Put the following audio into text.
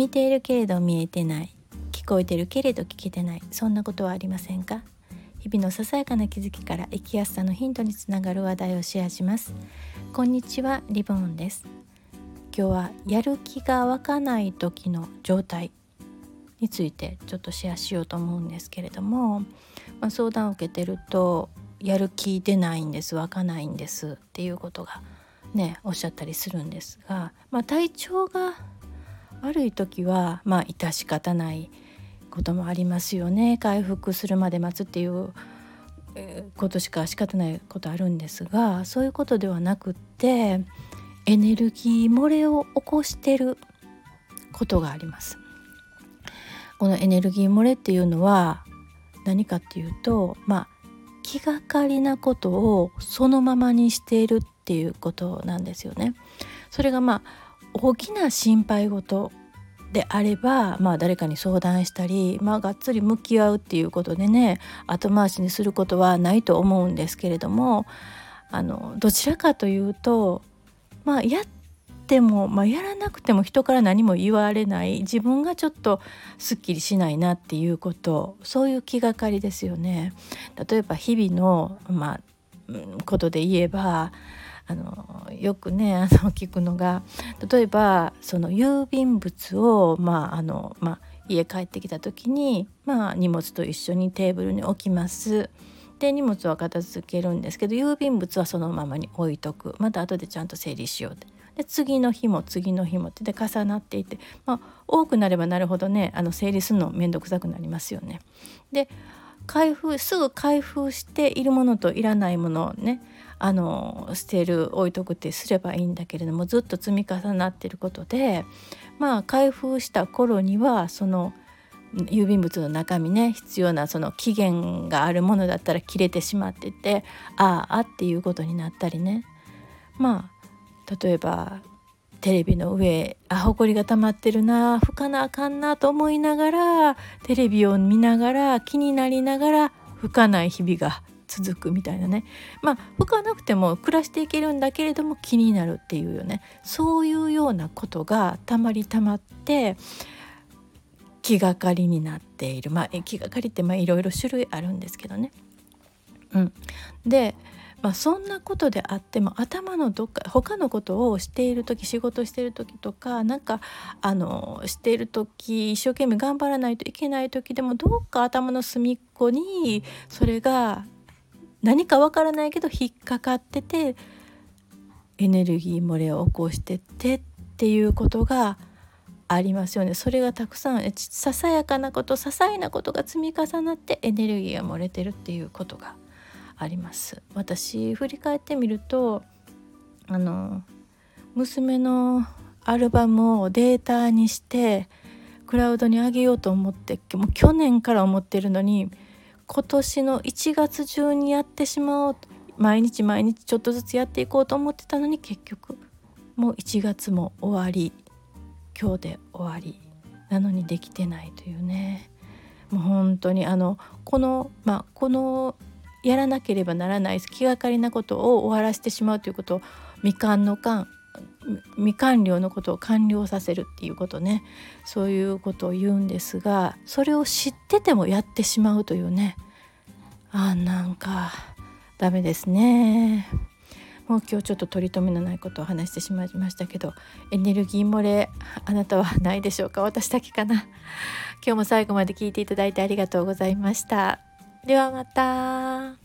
見ているけれど見えてない。聞こえてるけれど聞けてない。そんなことはありませんか？日々のささやかな気づきから生きやすさのヒントにつながる話題をシェアします。こんにちはリボンです。今日はやる気が湧かない時の状態についてちょっとシェアしようと思うんですけれども、まあ、相談を受けてるとやる気出ないんです。湧かないんですっていうことがねおっしゃったりするんですが、まあ、体調が悪い時はまあ致し方ないこともありますよね回復するまで待つっていうことしか仕方ないことあるんですがそういうことではなくってエネルギー漏れを起こしてることがあります。このエネルギー漏れっていうのは何かっていうとまあ気がかりなことをそのままにしているっていうことなんですよね。それがまあ大きな心配事であれば、まあ、誰かに相談したり、まあ、がっつり向き合うっていうことでね後回しにすることはないと思うんですけれどもあのどちらかというと、まあ、やっても、まあ、やらなくても人から何も言われない自分がちょっとすっきりしないなっていうことそういう気がかりですよね。例えば日々の、まあ、ことで言えばあのよくね あの聞くのが例えばその郵便物を、まああのまあ、家帰ってきた時に、まあ、荷物と一緒にテーブルに置きます。で荷物は片付けるんですけど郵便物はそのままに置いとくまた後でちゃんと整理しようってで次の日も次の日もってで重なっていて、まあ、多くなればなるほどねあの整理するの面倒くさくなりますよね。で開封すぐ開封しているものといらないものをねあの捨てる置いとくってすればいいんだけれどもずっと積み重なってることでまあ開封した頃にはその郵便物の中身ね必要なその期限があるものだったら切れてしまっててああっていうことになったりね。まあ例えばテレビの上あほこりが溜まってるな拭かなあかんなと思いながらテレビを見ながら気になりながら拭かない日々が続くみたいなね。まあ拭かなくても暮らしていけるんだけれども気になるっていうよね。そういうようなことがたまりたまって気がかりになっている。まあ気がかりっていろいろ種類あるんですけどね。うん、でまあ、そんなことであっても頭のどっか他のことをしている時仕事している時とかなんかあのしている時一生懸命頑張らないといけない時でもどっか頭の隅っこにそれが何かわからないけど引っかかっててエネルギー漏れを起こしてってっていうことがありますよね。それがたくさんささやかなこと些細なことが積み重なってエネルギーが漏れてるっていうことがあります。私振り返ってみるとあの娘のアルバムをデータにしてクラウドに上げようと思ってもう去年から思ってるのに今年の1月中にやってしまおう毎日毎日ちょっとずつやっていこうと思ってたのに結局もう1月も終わり今日で終わりなのにできてないというね。もう本当にあのこのまあこのやらなければならない気がかりなことを終わらせてしまうということを未完の完未完了のことを完了させるっていうことね。そういうことを言うんですがそれを知っててもやってしまうというね。あなんかダメですね。もう今日ちょっと取り留めのないことを話してしまいましたけどエネルギー漏れあなたはないでしょうか？私だけかな。今日も最後まで聞いていただいてありがとうございました。ではまた。